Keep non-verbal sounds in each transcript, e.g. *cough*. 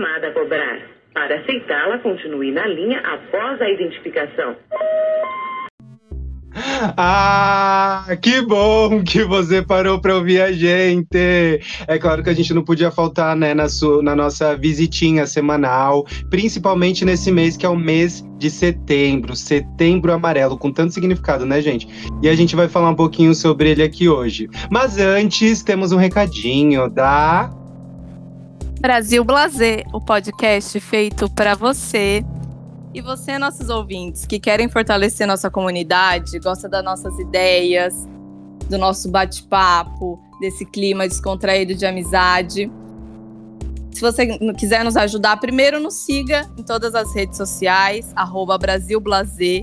chamada a cobrar. Para aceitá-la, continue na linha após a identificação. Ah, que bom que você parou para ouvir a gente. É claro que a gente não podia faltar, né, na, sua, na nossa visitinha semanal, principalmente nesse mês que é o mês de setembro, setembro amarelo, com tanto significado, né, gente? E a gente vai falar um pouquinho sobre ele aqui hoje. Mas antes, temos um recadinho da Brasil Blazer, o podcast feito para você e você, nossos ouvintes, que querem fortalecer nossa comunidade, gosta das nossas ideias, do nosso bate-papo, desse clima descontraído de amizade. Se você quiser nos ajudar, primeiro nos siga em todas as redes sociais, arroba Brasil Blazer,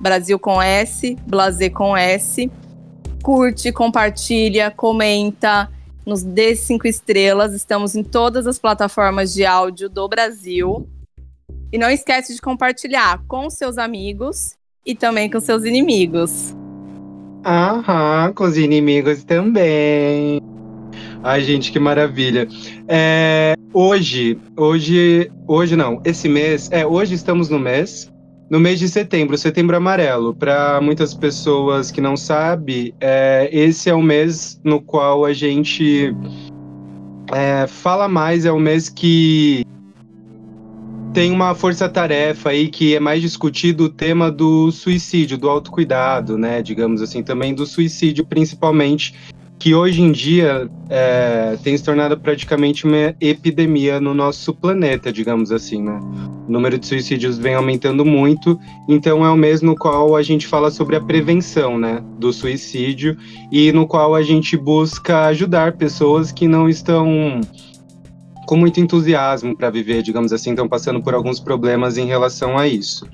Brasil com S, Blazer com S. Curte, compartilha, comenta, nos dê cinco estrelas. Estamos em todas as plataformas de áudio do Brasil. E não esquece de compartilhar com seus amigos e também com seus inimigos. Aham, com os inimigos também. Ai, gente, que maravilha. É, hoje, hoje, hoje não, esse mês, é, hoje estamos no mês, no mês de setembro, setembro amarelo. Para muitas pessoas que não sabem, é, esse é o mês no qual a gente é, fala mais, é o mês que tem uma força-tarefa aí que é mais discutido o tema do suicídio, do autocuidado, né? Digamos assim, também do suicídio, principalmente, que hoje em dia é, tem se tornado praticamente uma epidemia no nosso planeta, digamos assim, né? O número de suicídios vem aumentando muito, então é o mês no qual a gente fala sobre a prevenção, né, do suicídio e no qual a gente busca ajudar pessoas que não estão com muito entusiasmo para viver, digamos assim, estão passando por alguns problemas em relação a isso.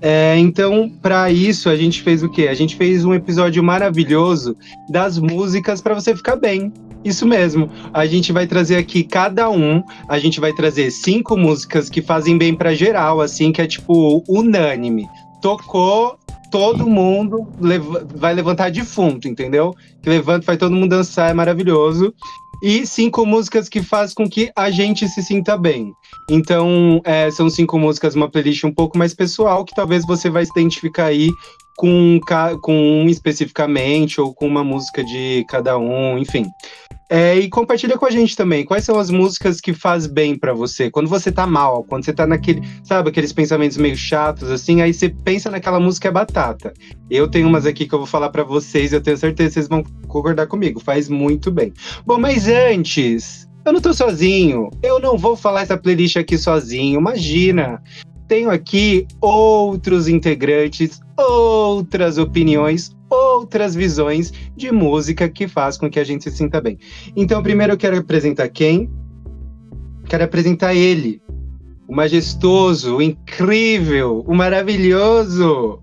É, então, para isso, a gente fez o quê? A gente fez um episódio maravilhoso das músicas para você ficar bem. Isso mesmo. A gente vai trazer aqui cada um, a gente vai trazer cinco músicas que fazem bem para geral, assim, que é tipo unânime. Tocou, todo mundo vai levantar defunto, entendeu? Que levanta, vai todo mundo dançar, é maravilhoso e cinco músicas que fazem com que a gente se sinta bem. Então, é, são cinco músicas, uma playlist um pouco mais pessoal, que talvez você vai se identificar aí com, com um especificamente, ou com uma música de cada um, enfim. É, e compartilha com a gente também. Quais são as músicas que faz bem para você? Quando você tá mal, quando você tá naquele, sabe, aqueles pensamentos meio chatos, assim, aí você pensa naquela música é batata. Eu tenho umas aqui que eu vou falar para vocês, eu tenho certeza que vocês vão concordar comigo. Faz muito bem. Bom, mas antes, eu não tô sozinho. Eu não vou falar essa playlist aqui sozinho. Imagina tenho aqui outros integrantes, outras opiniões, outras visões de música que faz com que a gente se sinta bem. Então, primeiro eu quero apresentar quem? Quero apresentar ele, o majestoso, o incrível, o maravilhoso.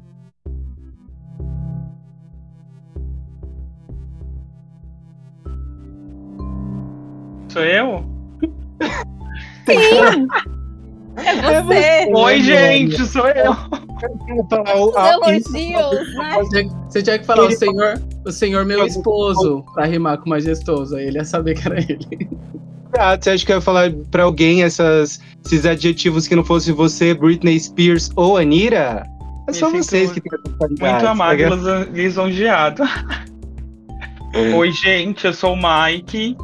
Sou eu? Sim! É você! Oi, gente, sou eu! Elogios, né? Você tinha que falar o senhor, o senhor meu esposo, pra rimar com majestoso, aí ele ia saber que era ele. Ah, você acha que eu ia falar pra alguém essas, esses adjetivos que não fosse você, Britney Spears ou Anira? É só vocês que têm essa qualidade. Muito amado e lisonjeado. *laughs* Oi, gente, eu sou o Mike.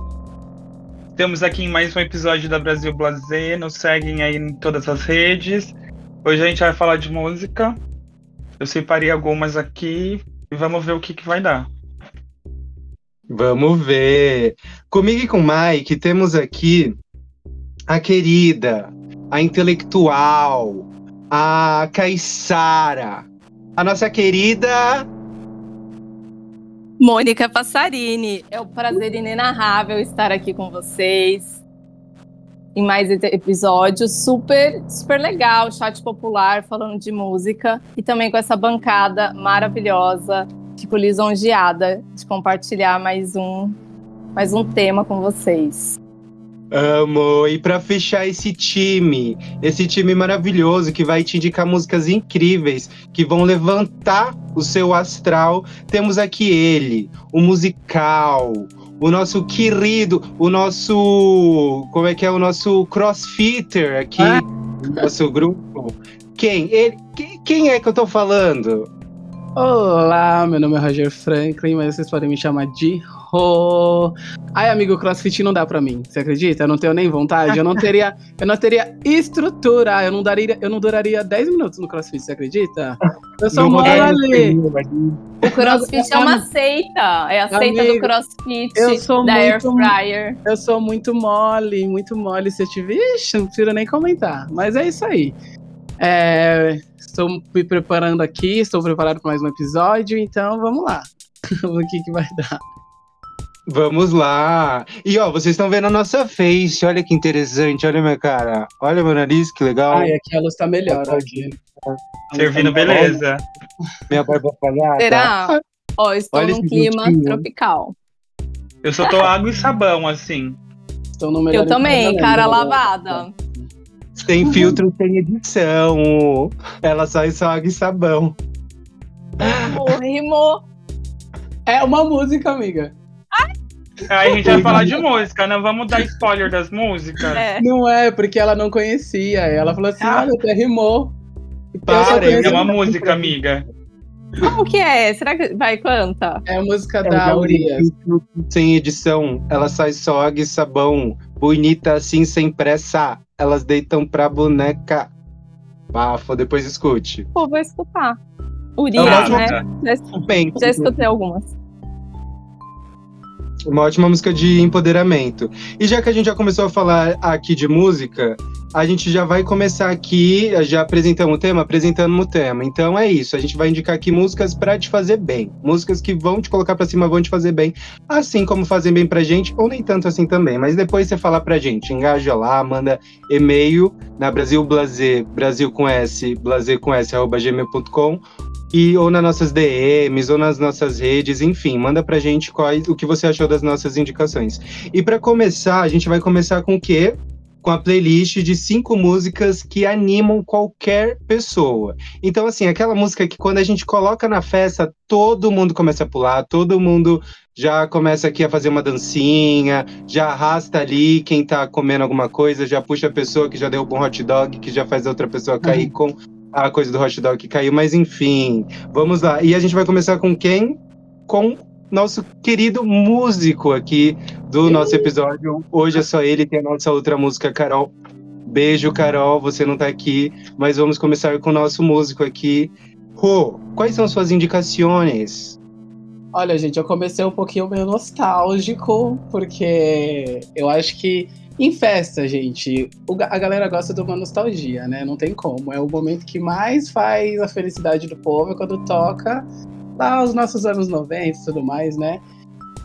Estamos aqui em mais um episódio da Brasil Blazer. Nos seguem aí em todas as redes. Hoje a gente vai falar de música. Eu separei algumas aqui e vamos ver o que, que vai dar. Vamos ver. Comigo e com o Mike temos aqui a querida, a intelectual, a Caissara, a nossa querida Mônica Passarini. É um prazer inenarrável estar aqui com vocês em mais episódios. Super, super legal, chat popular falando de música e também com essa bancada maravilhosa. Fico lisonjeada de compartilhar mais um, mais um tema com vocês. Amo! E para fechar esse time, esse time maravilhoso que vai te indicar músicas incríveis que vão levantar o seu astral, temos aqui ele, o musical, o nosso querido, o nosso. Como é que é? O nosso crossfitter aqui, Ah. nosso grupo. Quem? Ele, quem, é que eu tô falando? Olá, meu nome é Roger Franklin, mas vocês podem me chamar de Ai, amigo, crossfit não dá pra mim. Você acredita? Eu não tenho nem vontade. Eu não teria, eu não teria estrutura. Eu não daria, eu não duraria 10 minutos no crossfit, você acredita? Eu sou mole. rodaria O CrossFit é uma seita. É a seita Amigo, do CrossFit, eu sou da Air muito- Fryer. Eu sou muito mole, muito mole. Se eu te Ixi, não preciso nem comentar. Mas é isso aí. É, estou me preparando aqui, estou preparado para mais um episódio, então vamos lá. *laughs* o que, que vai dar? Vamos lá. E ó, vocês estão vendo a nossa face. Olha que interessante. Olha minha cara. Olha meu nariz, que legal. Ai, aqui a luz tá melhor. ó, aqui. Servindo beleza. Minha barba falhada. Será? Ó, estou Olha num clima tropical. Eu só tô água e sabão, assim. Estou no melhor Eu também, cara né? lavada. Sem filtro, sem edição. Ela sai só água e sabão. Rimou. É uma música, amiga. Aí a gente vai falar de música, não vamos dar spoiler das músicas. É. Não é, porque ela não conhecia. Ela falou assim: Ah. olha, até rimou. Para, Eu só É uma música, amiga. Como que é? Será que vai canta? É a música Ela da Urias. Sem edição. Ela sai só água e sabão. Bonita assim, sem pressa. Elas deitam pra boneca. Bafo, depois escute. Pô, vou escutar. É Urias, uma né? Já, já escutei algumas. Uma ótima música de empoderamento. E já que a gente já começou a falar aqui de música, a gente já vai começar aqui, já apresentamos o tema, apresentando o tema. Então é isso, a gente vai indicar aqui músicas pra te fazer bem. Músicas que vão te colocar pra cima, vão te fazer bem, assim como fazem bem pra gente, ou nem tanto assim também. Mas depois você fala pra gente, engaja lá, manda e-mail na Brasil Blazer, Brasil com S, blazer com S, arroba gmail.com e ou nas nossas DMs, ou nas nossas redes, enfim, manda pra gente quais, o que você achou das nossas indicações. E pra começar, a gente vai começar com o quê? Com a playlist de cinco músicas que animam qualquer pessoa. Então, assim, aquela música que quando a gente coloca na festa, todo mundo começa a pular, todo mundo já começa aqui a fazer uma dancinha, já arrasta ali quem tá comendo alguma coisa, já puxa a pessoa que já derrubou um hot dog, que já faz a outra pessoa cair com a coisa do hot dog que caiu, mas enfim, vamos lá. E a gente vai começar com quem? Com nosso querido músico aqui do nosso episódio. Hoje é só ele, tem a nossa outra música, Carol. Beijo, Carol, você não tá aqui, mas vamos começar com o nosso músico aqui. Rô, quais são suas indicações? Olha, gente, eu comecei um pouquinho meio nostálgico, porque eu acho que em festa, gente, a galera gosta de uma nostalgia, né? Não tem como. É o momento que mais faz a felicidade do povo é quando toca lá os nossos anos 90 e tudo mais, né?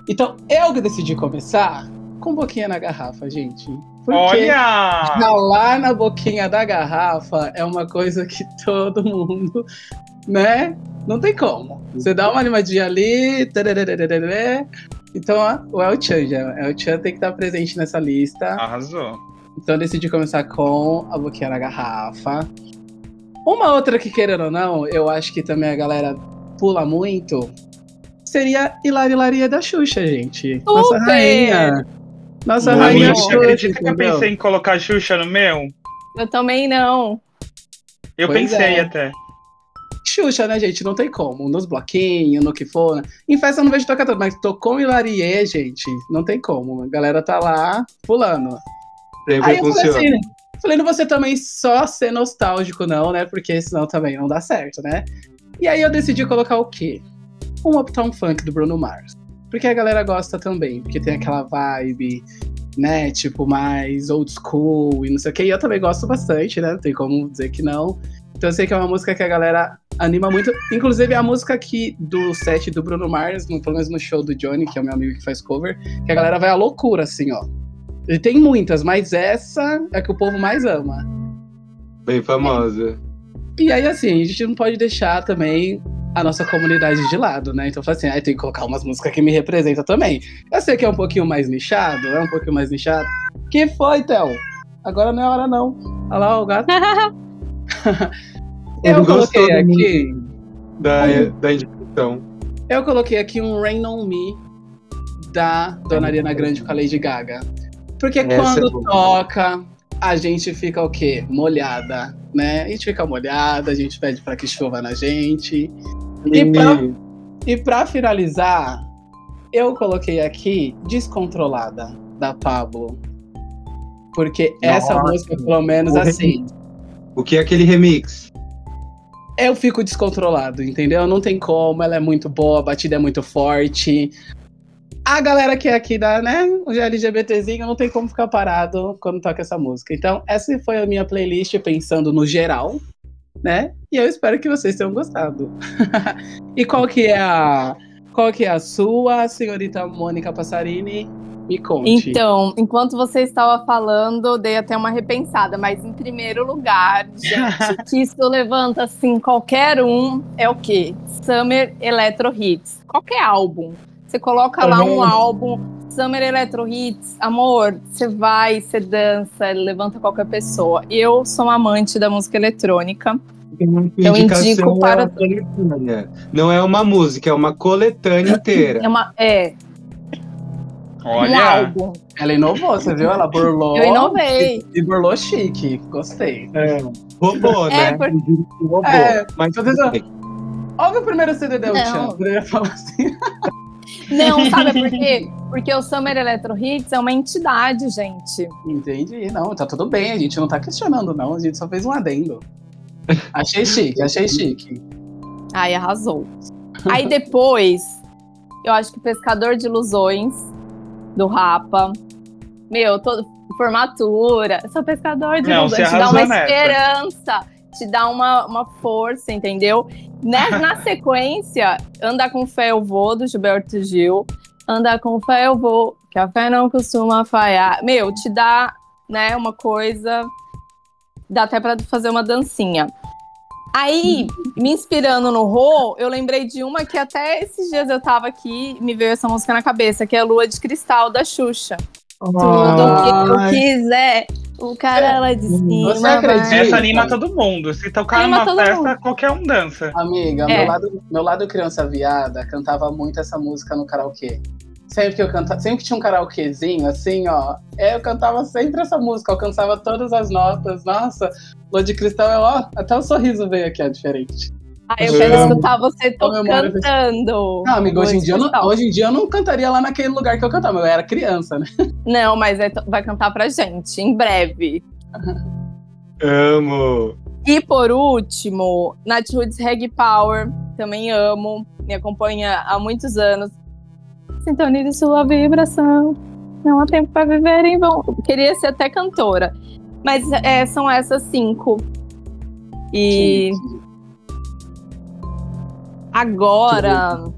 Então, eu que decidi começar com boquinha na garrafa, gente. Porque Olha! ralar na boquinha da garrafa é uma coisa que *laughs* todo mundo, né? Não tem como. Você dá uma animadinha ali. Então, ó, o El Chan já. El Chan tem que estar presente nessa lista. Arrasou. Então, eu decidi começar com a boquinha na garrafa. Uma outra que, querendo ou não, eu acho que também a galera pula muito. Seria Hilari Hilaria da Xuxa, gente. Nossa Super! rainha. Nossa Muito rainha Xuxa, acredita que eu pensei em colocar Xuxa no meu? Eu também não. Eu Pois pensei é. até. Xuxa, né, gente? Não tem como. Nos bloquinhos, no que for. né? Em festa eu não vejo tocar tanto, mas tocou em Hilarie, gente, não tem como. A galera tá lá pulando. Sempre Aí eu falei funciona. assim, falei, não ser também só ser nostálgico, não, né? Porque senão também não dá certo, né? E aí eu decidi colocar o quê? Um Uptown Funk do Bruno Mars. Porque a galera gosta também, porque tem aquela vibe, né? Tipo, mais old school e não sei o quê. E eu também gosto bastante, né? Não tem como dizer que não. Então eu sei que é uma música que a galera anima muito. Inclusive, é a música aqui do set do Bruno Mars, no, pelo menos no show do Johnny, que é o meu amigo que faz cover, que a galera vai à loucura, assim, ó. Ele tem muitas, mas essa é a que o povo mais ama. Bem famosa. E aí, assim, a gente não pode deixar também a nossa comunidade de lado, né? Então, assim, ah, tem que colocar umas músicas que me representam também. Eu sei que é um pouquinho mais nichado, é um pouquinho mais nichado. Que foi, Théo? Agora não é hora, não. Olha lá o gato. *laughs* Eu coloquei aqui. Da, da indicação. Eu coloquei aqui um Rain on Me da Dona Ariana Grande com a Lady Gaga. Porque Essa quando é toca, a gente fica o quê? Molhada, né? A gente fica molhada, a gente pede pra que chova na gente. E pra, e pra finalizar, eu coloquei aqui Descontrolada, da Pablo. Porque essa Nossa, música, pelo menos assim, O que é aquele remix? eu fico descontrolado, entendeu? Não tem como, ela é muito boa, a batida é muito forte. A galera que é aqui da, né, o LGBTzinho, não tem como ficar parado quando toca essa música. Então, essa foi a minha playlist pensando no geral, né? E eu espero que vocês tenham gostado. *laughs* e qual que é a qual que é a sua, senhorita Mônica Passarini? Me conte. Então, enquanto você estava falando, dei até uma repensada, mas em primeiro lugar, *laughs* gente, que isso levanta assim qualquer um é o quê? Summer Electro Hits. Qualquer álbum. Você coloca lá um Uhum. álbum, Summer Electro Hits, amor, você vai, você dança, levanta qualquer pessoa. Eu sou uma amante da música eletrônica. Eu indico para- é. Não é uma música, é uma coletânea *laughs* inteira. É, uma, é Olha, álbum. Ela inovou, você viu? Ela burlou. Eu inovei. E burlou chique. Gostei. É. Roubou, É, né? por- Roubou. É, mas tô dizendo- Ouve o primeiro CD da Não. Uchan. Ele fala assim. *laughs* Não, sabe por quê? Porque o Summer Electro Hits é uma entidade, gente. Entendi. Não, tá tudo bem. A gente não tá questionando, não. A gente só fez um adendo. Achei *laughs* chique, achei chique. Ai, arrasou. Aí depois, eu acho que Pescador de Ilusões, do Rapa. Meu, todo, formatura. Sou pescador de Não, você Te dá uma nessa. esperança, te dá uma, uma força, entendeu? Na, *laughs* na sequência, Anda com Fé Eu Vou, do Gilberto Gil. Anda com fé eu vou, que a fé não costuma falhar. Meu, te dá, né, uma coisa. Dá até pra fazer uma dancinha. Aí, me inspirando no Rô, eu lembrei de uma que até esses dias eu tava aqui e me veio essa música na cabeça, que é Lua de Cristal, da Xuxa. Tudo que eu quiser, o cara lá de cima. Você acredita? essa anima todo mundo. Se tocar Anima numa todo festa, mundo. qualquer um dança. Amiga, É. meu, lado, meu lado criança viada cantava muito essa música no karaokê. Sempre que eu cantava, sempre que tinha um karaokezinho, assim, ó, eu cantava sempre essa música, alcançava todas as notas. Nossa, Lua de Cristal é ó, até o sorriso veio aqui, ó, diferente. Ai, eu quero escutar você cantando. Não, amiga, hoje em, dia eu não, hoje em dia eu não cantaria lá naquele lugar que eu cantava, eu era criança, né? Não, mas é- vai cantar pra gente, em breve. Amo. E por último, Nat Roots Reg Power, também amo, me acompanha há muitos anos. Sintonize sua vibração, não há tempo para viver em vão. Queria ser até cantora, mas é, são essas cinco. E agora,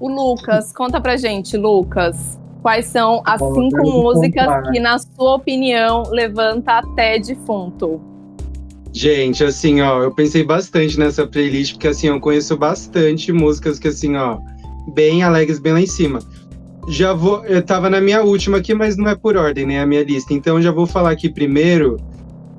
o Lucas, conta pra gente, Lucas, quais são as Bom, cinco eu músicas contar. que, na sua opinião, levanta até defunto? Gente, assim, ó, eu pensei bastante nessa playlist, porque assim, eu conheço bastante músicas que, assim, ó, bem alegres, bem lá em cima. Já vou. Eu tava na minha última aqui, mas não é por ordem, né? A minha lista. Então já vou falar aqui primeiro.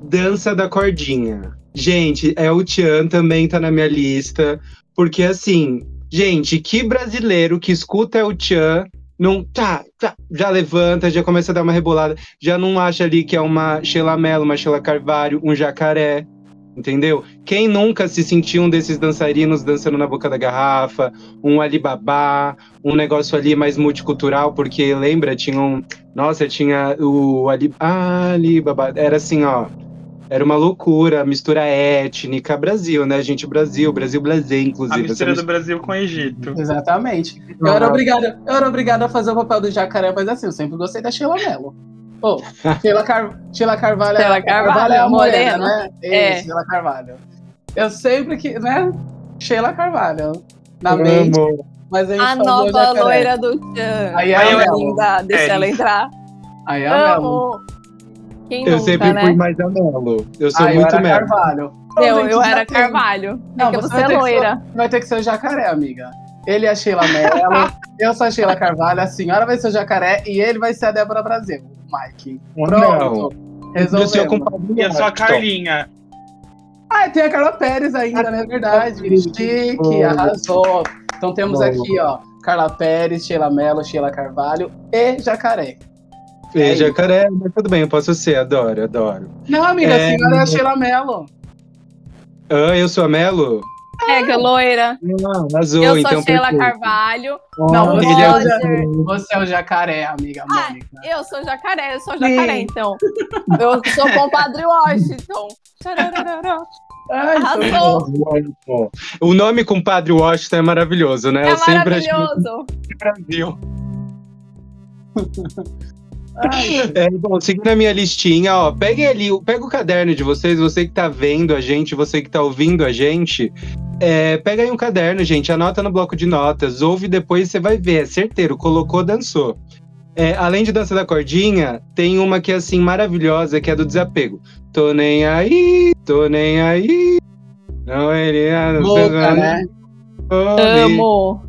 Dança da Cordinha. Gente, é o Tchan também tá na minha lista. Porque assim, gente, que brasileiro que escuta o Tchan, não. Tá, tá, já levanta, já começa a dar uma rebolada já não acha ali que é uma Sheila Mello, uma Sheila Carvalho, um jacaré, entendeu? Quem nunca se sentiu um desses dançarinos dançando na boca da garrafa, um Alibaba, um negócio ali mais multicultural, porque lembra, tinha um. Nossa, tinha o Ali, ah, Alibaba, era assim, ó. Era uma loucura, mistura étnica, Brasil, né, gente? Brasil, Brasil Blazer, A inclusive. mistura essa do Brasil com o Egito. Exatamente. Eu era, obrigada, eu era obrigada a fazer o papel do jacaré, mas assim, eu sempre gostei da Sheila Mello. Pô, Sheila, Car... Sheila Carvalho, Sheila é- Carvalho, é a morena, morena. né? É. Isso, Sheila Carvalho. Eu sempre que, né? Sheila Carvalho. Na mente, mas a gente A nova jacaré. loira do Tchan. Aí é Ai, a Mel. linda, deixa É. ela entrar. Aí é. Amo. Quem Eu nunca, sempre né? fui mais a Melo. Eu sou Ah, eu muito era Melo. Carvalho. Eu, eu era tem. Carvalho. Não, porque você você é loira. Vai ter que ser o jacaré, amiga. Ele é a Sheila Mello, *laughs* eu sou a Sheila Carvalho, a senhora vai ser o jacaré e ele vai ser a Débora Brasil, o Mike. Pronto. Sou Resolvemos. E eu sou a Washington. Carlinha. Ah, tem a Carla Pérez ainda, não é verdade? Chique, Boa. arrasou. Então temos Boa. aqui, ó, Carla Pérez, Sheila Mello, Sheila Carvalho e Jacaré. E É jacaré, mas tudo bem, eu posso ser, adoro, adoro. Não, amiga, É. a senhora é a Sheila Mello. Ah, eu sou a Melo? Pega, loira. Não, arrasou, Eu sou então. Sheila perfeito. Carvalho. Não, Olha, você é, o você é o jacaré, amiga Ah, Mônica. Eu sou jacaré, eu sou jacaré, então. Eu sou compadre Washington. Tchararará. Ai, Arrasou. Bom, O nome compadre Washington é maravilhoso, né? É eu maravilhoso. Brasil. É, bom, seguindo a minha listinha, ó, peguem ali, pega o caderno de vocês, você que tá vendo a gente, você que tá ouvindo a gente, é, pega aí um caderno, gente, anota no bloco de notas, ouve depois você vai ver, é certeiro, colocou, dançou. É, além de dança da cordinha, tem uma que é assim maravilhosa, que é do desapego. Tô nem aí, tô nem aí. Não ele lá, né? Amo.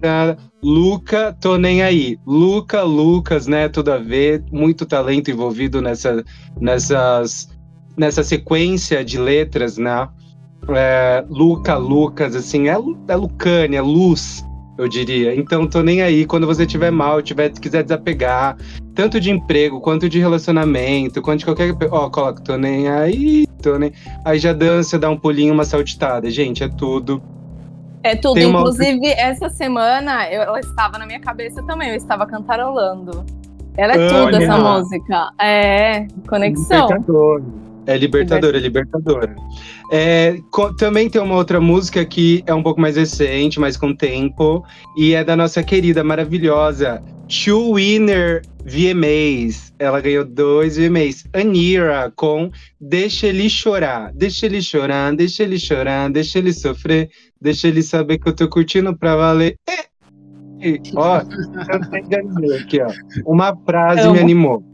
Nada. Luca, tô nem aí. Luca, Lucas, né? Tudo a ver. Muito talento envolvido nessa, nessas, nessa sequência de letras, né? É, Luca, Lucas, assim, é, é Lucânia, luz, eu diria. Então, tô nem aí. Quando você tiver mal, tiver, quiser desapegar, tanto de emprego, quanto de relacionamento, quanto de qualquer. Ó, coloca, tô nem aí, tô nem. Aí já dança, dá um pulinho, uma saltitada. Gente, é tudo. É tudo. Tem Inclusive, essa semana eu- ela estava na minha cabeça também. Eu estava cantarolando. Ela é tudo, Olha. essa música. É, conexão. Libertador. É libertador, é libertador. É, também tem uma outra música que é um pouco mais recente, mais com tempo, e é da nossa querida, maravilhosa Two Winner VMAs. Ela ganhou dois VMAs. Anira com Deixa Ele Chorar. Deixa ele chorar, deixa ele chorar, deixa ele sofrer, deixa ele saber que eu tô curtindo pra valer. É. E, Ó, *laughs* aqui, ó. Uma frase Amo. me animou.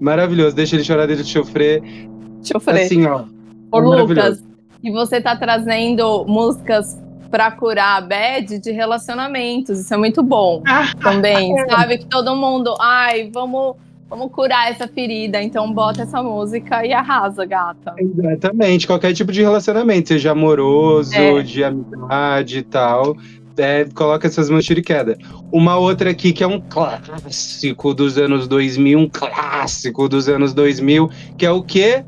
Maravilhoso, deixa ele chorar, deixa ele sofrer. Deixa eu falar. Assim, ó. Ô. Lucas, e você tá trazendo músicas pra curar a bad de relacionamentos. Isso é muito bom também. Sabe que todo mundo, ai, vamos, vamos curar essa ferida. Então bota essa música e arrasa, gata. Exatamente, qualquer tipo de relacionamento, seja amoroso, É. de amizade e tal. É, coloca essas mãos tiro e queda. Uma outra aqui que é um clássico dos anos 2000, um clássico dos anos 2000, que é o quê?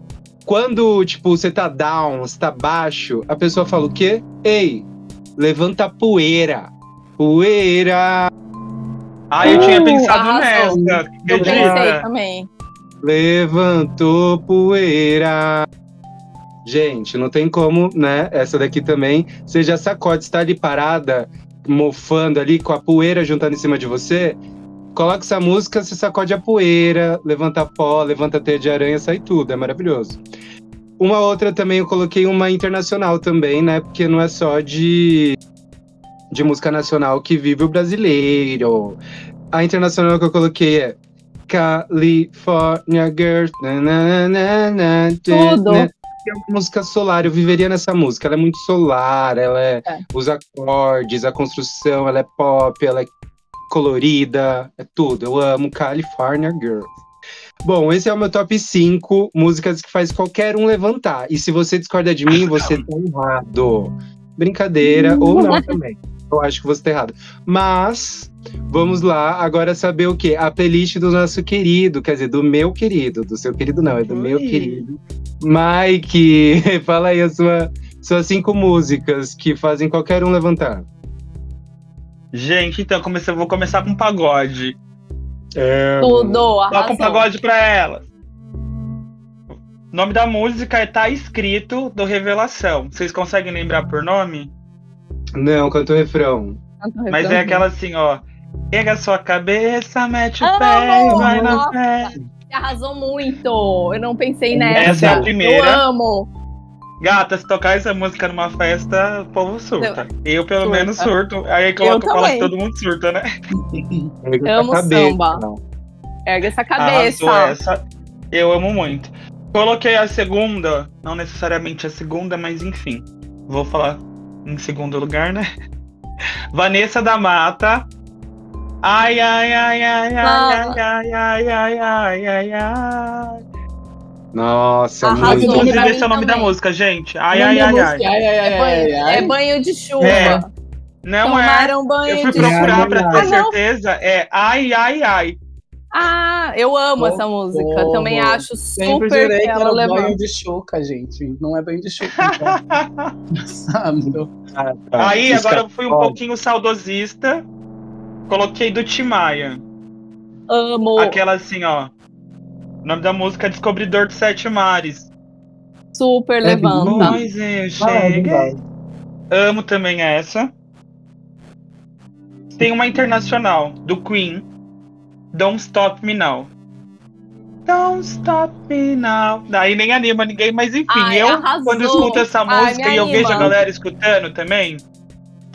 Quando, tipo, você tá down, você tá baixo, a pessoa fala o quê? Ei, levanta a poeira. Poeira. Ah, eu tinha Uh, pensado arrasou. nessa. Eu pensei também. Levantou poeira. Gente, não tem como, né? Essa daqui também. Você já sacode, está ali parada, mofando ali, com a poeira juntando em cima de você. Coloca essa música, você sacode a poeira, levanta pó, levanta teia de aranha, sai tudo. É maravilhoso. Uma outra também, eu coloquei uma internacional também, né? Porque não é só de, de música nacional que vive o brasileiro. A internacional que eu coloquei é California Girls. Tudo. na. É uma música solar, eu viveria nessa música. Ela é muito solar, ela é, É. os acordes, a construção, ela é pop, ela é colorida, é tudo. Eu amo California Girls. Bom, esse é o meu top 5 músicas que faz qualquer um levantar. E se você discorda de mim, você tá errado. Brincadeira, ou não também. Eu acho que você tá errado. Mas, vamos lá, agora saber o quê? A playlist do nosso querido, quer dizer, do meu querido, do seu querido não, é do meu Ui. querido. Mike, *laughs* fala aí as sua, suas cinco músicas que fazem qualquer um levantar. Gente, então comecei, vou começar com pagode. É, Tudo, Toca um arrasou. pagode pra elas. O nome da música é Tá Escrito do Revelação. Vocês conseguem lembrar por nome? Não, canta o refrão. Mas é aquela assim, ó. Pega sua cabeça, mete o Amo! pé e vai na fé. Arrasou muito. Eu não pensei nessa. Essa é a primeira. Eu amo. Gata, se tocar essa música numa festa, o povo surta. Eu, pelo Surta. menos, surto. Aí coloca Eu fala que todo mundo surta, né? Pega Amo cabeça. samba. Ergue essa cabeça. Arrasou essa. Eu amo muito. Coloquei a segunda, não necessariamente a segunda, mas enfim. Vou falar em segundo lugar, né? *laughs* Vanessa da Mata. Ai, ai, ai, ai, ai, ai, ai, ai, ai, ai, ai, ai. Nossa, Arrasou. muito. Inclusive, esse é o nome da música, gente. Ai, ai, ai, ai. É banho, ai. é banho de chuva. É. Não é. Tomaram banho Eu fui de procurar chuva. pra ter Ah, certeza. É ai, ai, ai. Ah, eu amo essa música. Socorro. Também acho Sempre super jurei que que era levanta. banho de chuca, gente. Não é banho de chuca. *laughs* Então. Sabe? Tá, Aí, agora eu fui um pouquinho saudosista. Coloquei do Timaya. Amo. Aquela assim, ó. O nome da música é Descobridor dos Sete Mares. Super levanta. Pois eu é cheguei. verdade. Amo também essa. Tem uma internacional, do Queen. Don't Stop Me Now. Don't Stop Me Now. Daí nem anima ninguém, mas enfim, Ai, eu, arrasou. quando escuto essa Ai, música me e eu vejo a anima. galera escutando também.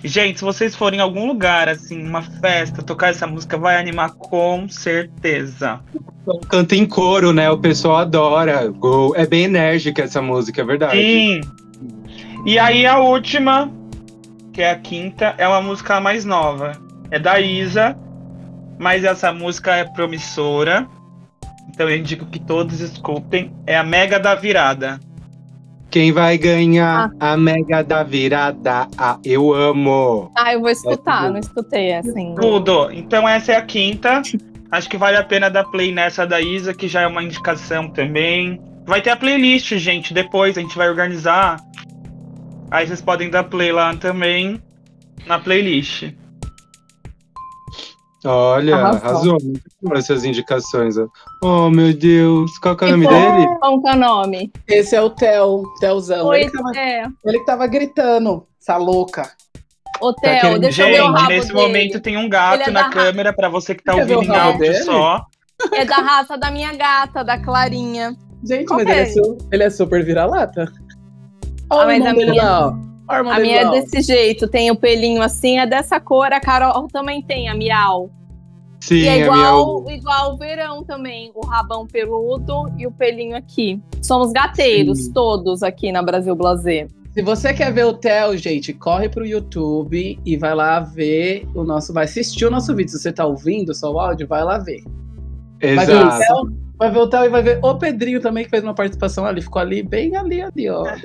Gente, se vocês forem em algum lugar, assim, uma festa, tocar essa música, vai animar com certeza. Canta em coro, né? O pessoal adora. Go- É bem enérgica essa música, é verdade. Sim. E aí a última, que é a quinta, é uma música mais nova. É da Isa, mas essa música é promissora. Então eu indico que todos escutem. É a Mega da Virada. Quem vai ganhar a Mega da Virada? Ah, eu amo. Ah, eu vou escutar, tudo. não escutei assim. Tudo. Então essa é a quinta. Acho que vale a pena dar play nessa da Isa, que já é uma indicação também. Vai ter a playlist, gente. Depois a gente vai organizar. Aí vocês podem dar play lá também na playlist. Olha, Arrasou. arrasou. Essas indicações. ó. Oh, meu Deus. Qual que é o nome dele? Qual que é o nome? Esse é o Theo, Theozão. Oi, Ele é. ele que tava gritando, essa louca. Ô, Tá deixa eu ver o Gente, rabo nesse dele. momento tem um gato é na câmera pra você que tá ver ouvindo o em áudio dele? só. É da raça da minha gata, da Clarinha. Gente, Qual mas que ele é, é? su- ele é super vira-lata. Olha Ah, mas o irmão a dele minha- lá, A minha é lá, desse jeito, tem o pelinho assim, é dessa cor. A Carol também tem, a miau. Sim, e é a minha. igual, igual o verão também, o rabão peludo e o pelinho aqui. Somos gateiros, Sim. todos aqui na Brasil Blazer. Se você quer ver o Theo, gente, corre pro YouTube e vai lá ver o nosso. Vai assistir o nosso vídeo. Se você tá ouvindo só o áudio, vai lá ver. Vai ver o Exato. Theo, vai ver o Theo e vai ver o Pedrinho também, que fez uma participação ali. Ficou ali, bem ali, ali, ó. *laughs*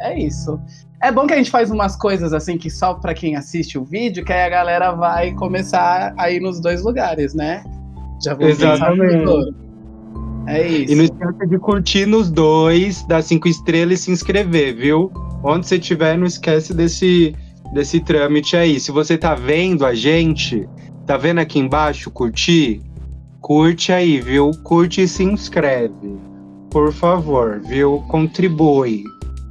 É isso. É bom que a gente faz umas coisas assim que só pra quem assiste o vídeo, que aí a galera vai começar a ir nos dois lugares, né? Já vou Exatamente. É isso. E não esqueça de curtir nos dois, dar cinco estrelas e se inscrever, viu? Onde você estiver, não esquece desse, desse trâmite aí. Se você tá vendo a gente, tá vendo aqui embaixo, curtir? Curte aí, viu? Curte e se inscreve. Por favor, viu? Contribui.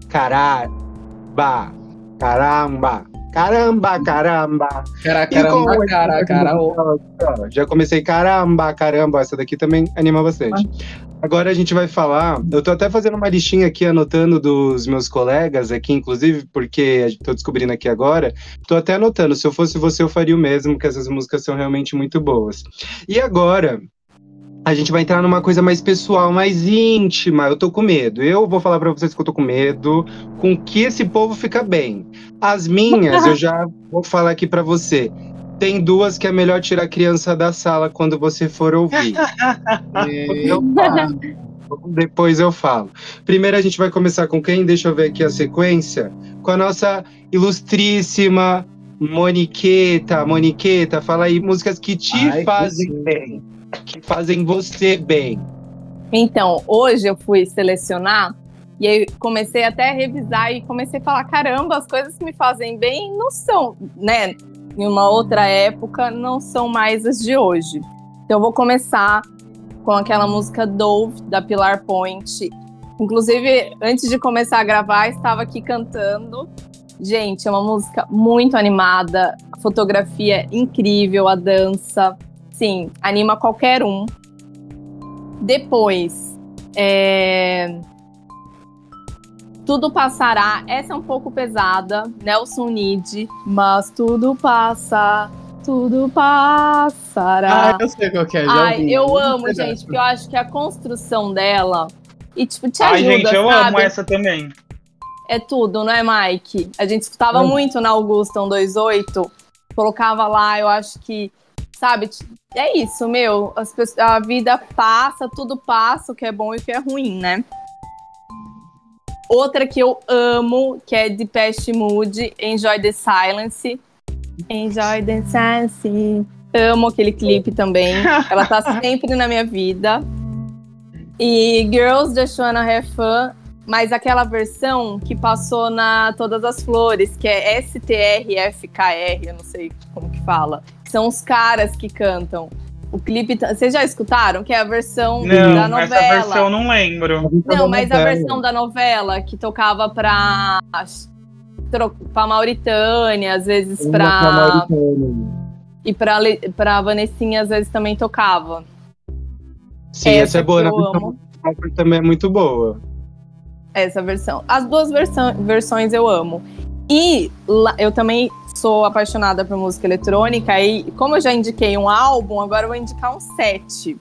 Caramba! Caramba! Caramba, caramba! Cara, E como caramba, é cara, que- cara. Já comecei, caramba, caramba, essa daqui também anima bastante. Agora a gente vai falar. Eu tô até fazendo uma listinha aqui, anotando dos meus colegas aqui, inclusive, porque tô descobrindo aqui agora. Tô até anotando. Se eu fosse você, eu faria o mesmo, porque essas músicas são realmente muito boas. E agora. A gente vai entrar numa coisa mais pessoal, mais íntima. Eu tô com medo. Eu vou falar pra vocês que eu tô com medo, com que esse povo fica bem. As minhas, eu já vou falar aqui pra você. Tem duas que é melhor tirar a criança da sala quando você for ouvir. *laughs* Eu falo. Depois eu falo. Primeiro a gente vai começar com quem? Deixa eu ver aqui a sequência. Com a nossa ilustríssima Moniqueta. Moniqueta, fala aí músicas que te Ai, que fazem sim. bem. Que fazem você bem. Então, hoje eu fui selecionar e aí comecei até a revisar e comecei a falar: caramba, as coisas que me fazem bem não são, né? Em uma outra época, não são mais as de hoje. Então, eu vou começar com aquela música Dove, da Pilar Point. Inclusive, antes de começar a gravar, estava aqui cantando. Gente, é uma música muito animada, a fotografia é incrível, a dança. Sim, anima qualquer um. Depois, é... Tudo passará. Essa é um pouco pesada, Nelson Nid, mas tudo passa, tudo passará. Ah, eu sei qual que é. Ai, ouvi. eu amo, gente, porque eu acho que a construção dela e tipo te Ai, ajuda, gente, eu sabe? amo essa também. É tudo, não é, Mike? A gente escutava Hum. muito na Augusta 128, colocava lá, eu acho que, sabe, é isso, meu. As pessoas, a vida passa, tudo passa, o que é bom e o que é ruim, né? Outra que eu amo, que é Depeche Mood, Enjoy the Silence. Enjoy the Silence. Amo aquele clipe também. *laughs* Ela tá sempre na minha vida. E Girls Just Wanna Have Fun, mas aquela versão que passou na Todas as Flores, que é STRFKR, eu não sei como que fala. Que são os caras que cantam. O clipe, tá- vocês já escutaram? Que é a versão da Não, novela. essa versão eu não lembro. Não, mas a versão da novela que tocava pra, pra Mauritânia, às vezes pra. E pra, pra Vanessinha, às vezes também tocava. Sim, essa, é boa. Na eu versão também é muito boa. Essa versão. As duas versão- versões eu amo. E lá- eu também sou apaixonada por música eletrônica. E como eu já indiquei um álbum, agora eu vou indicar um set.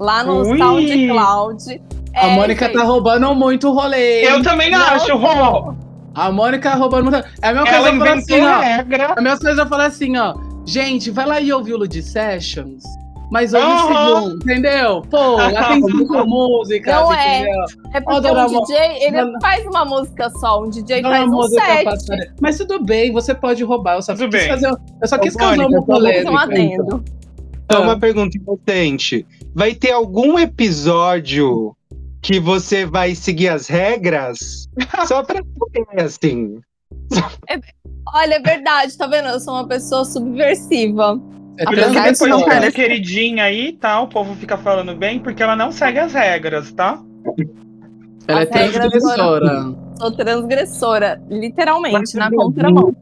Lá no Ui. SoundCloud. A É, Mônica tá roubando muito o rolê. Eu também Não, acho, Rô. A Mônica roubando muito. É a mesma Ela coisa eu falar inventou assim, ó. regra. A mesma coisa eu falar assim, ó. Gente, vai lá e ouve o Lud Sessions. Mas o Aham. segundo, entendeu? Pô, *laughs* lá tem cinco músicas, Não é. entendeu? É porque Ó, dona um DJ, ele não faz uma música só, um DJ Não é faz um música set. passada. Mas tudo bem, você pode roubar. Eu só Tudo quis bem. fazer. Eu só quis Ô, causar Mônica, uma um polêmica. adendo. Então, Ah. uma pergunta importante. Vai ter algum episódio que você vai seguir as regras? *laughs* Só pra saber, assim. Olha, é verdade, tá vendo? Eu sou uma pessoa subversiva. É Por isso que Apesar de depois não parecer- queridinha aí, tá? O povo fica falando bem, porque ela não segue as regras, tá? Ela é As regras transgressora. Sou transgressora, literalmente, Mas na é contramão.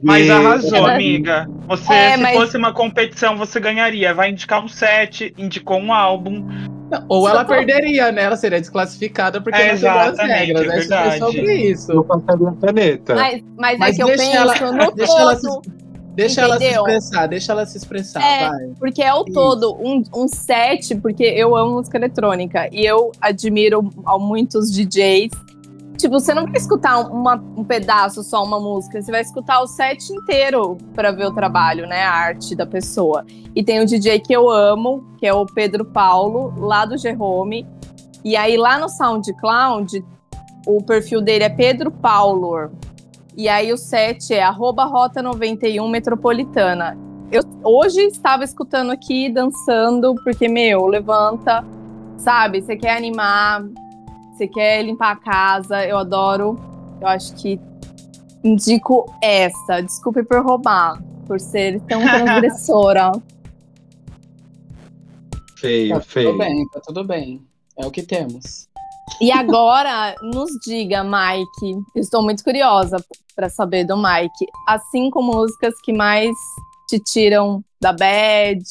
Mas arrasou, Ela- amiga. Você, É, se mas- fosse uma competição, você ganharia. Vai indicar um set, indicou um álbum. Ou ela perderia, né? Ela seria desclassificada porque É, não seguiu as regras. é É, sobre- é verdade. sobre isso. Eu passaria a caneta. Mas, mas, Mas é que eu penso ela- no *laughs* deixa ela se- Deixa ela se Entendeu? expressar, deixa ela se expressar, É. vai. porque é o todo, um, um set, porque eu amo música eletrônica e eu admiro a muitos DJs. Tipo, você não vai escutar uma- um pedaço só, uma música, você vai escutar o set inteiro pra ver o trabalho, né? A arte da pessoa. E tem um DJ que eu amo, que é o Pedro Paulo, lá do Jerome. E aí lá no SoundCloud, o perfil dele é Pedro Paulo. E aí o set é arroba rota 91 metropolitana. Eu hoje estava escutando aqui, dançando, porque, meu, levanta, sabe? Você quer animar, você quer limpar a casa, eu adoro. Eu acho que indico essa. Desculpe por roubar, por ser tão *laughs* transgressora. Feio, Tá feio. tudo bem, tá tudo bem. É o que temos. E agora, nos diga, Mike. Estou muito curiosa para saber do Mike. As cinco músicas que mais te tiram da bad,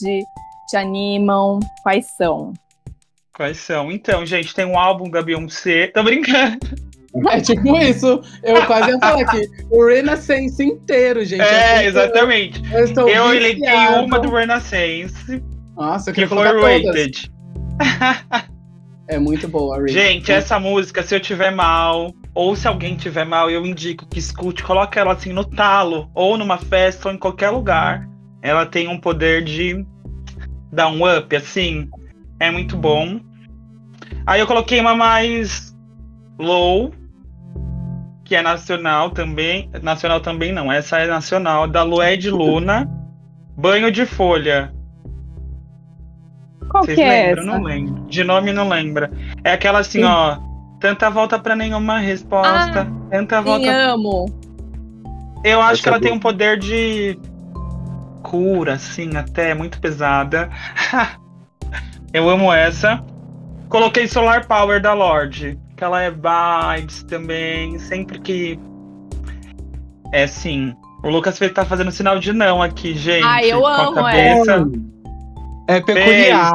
te animam, quais são? Quais são? Então, gente, tem um álbum da Beyoncé. Tô brincando. É tipo isso. Eu quase ia falar aqui. O Renaissance inteiro, gente. É, Eu exatamente. Eu, estou Eu eleitei uma do Renaissance, Nossa, eu que foi. Rated. *laughs* É muito boa. Gente, essa música, se eu tiver mal, ou se alguém tiver mal, eu indico que escute, coloque ela assim no talo, ou numa festa, ou em qualquer lugar. Ela tem um poder de dar um up, assim. É muito bom. Aí eu coloquei uma mais low, que é nacional também. Nacional também não, essa é nacional, da Lué de Luna. Banho de folha. Qual Vocês que é lembram? essa? Não lembro. De nome não lembra. É aquela assim, ó. Tanta volta pra nenhuma resposta. tanta Sim, volta. amo. Eu acho Essa que ela é tem boa. um poder de cura, assim, até muito pesada. *laughs* Eu amo essa. Coloquei Solar Power da Lorde. Que ela é vibes também. Sempre que. É assim. O Lucas Feito tá fazendo sinal de não aqui, gente. Ai, eu com a amo cabeça. É peculiar,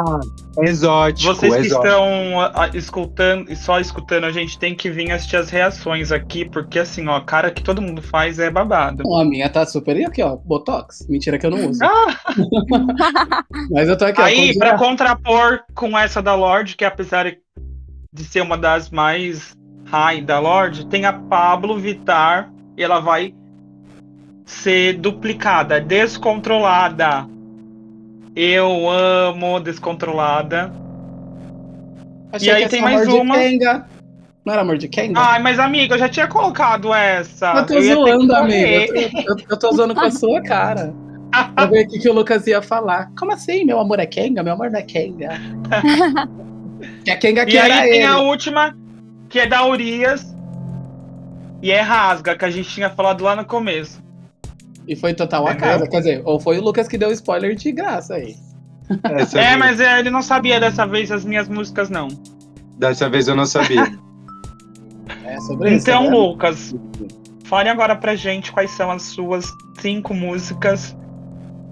é exótico. Vocês é que exótico. estão ah, ah, escutando e só escutando, a gente tem que vir assistir as reações aqui, porque assim, ó, a cara que todo mundo faz é babado. Bom, a minha tá super. E aqui, ó, Botox. Mentira que eu não uso. Ah! *laughs* Mas eu tô aqui, ó. Aí, com pra contrapor com essa da Lorde, que apesar de ser uma das mais high da Lorde, tem a Pablo Vittar, e ela vai ser duplicada, descontrolada. Eu amo descontrolada. Achei e aí que tem mais uma. Tenga. Não era amor de Kenga? Ai, mas amiga, eu já tinha colocado essa. eu tô que zoando, amiga. Eu, tô- eu- eu tô zoando com a sua cara. Pra ver o que, que o Lucas ia falar. Como assim? Meu amor é Kenga? Meu amor não é Kenga. *laughs* que a Kenga que E era aí tem ele. a última, que é da Urias. E é rasga, que a gente tinha falado lá no começo. E foi total a Entendeu? casa. Quer dizer, ou foi o Lucas que deu spoiler de graça aí. Essa É, *laughs* vez- mas é, ele não sabia dessa vez as minhas músicas, não. Dessa vez eu não sabia. É sobre isso. Então, né? Lucas, fale agora pra gente quais são as suas cinco músicas.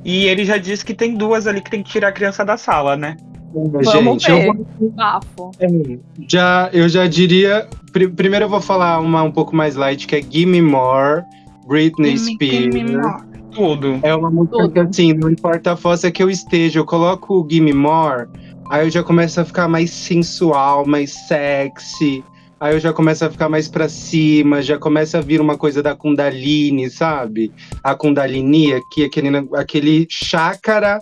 E ele já disse que tem duas ali que tem que tirar a criança da sala, né? Gente, eu ver. vou Bafo. Já, eu já diria. pri- primeiro eu vou falar uma um pouco mais light, que é Gimme More, Britney Spears. Tudo. É uma música Tudo. que, assim, não importa a fossa que eu esteja, eu coloco o Gimme More, aí eu já começo a ficar mais sensual, mais sexy. Aí eu já começo a ficar mais pra cima, já começa a vir uma coisa da Kundalini, sabe? A Kundalini aqui, aquele, aquele chácara,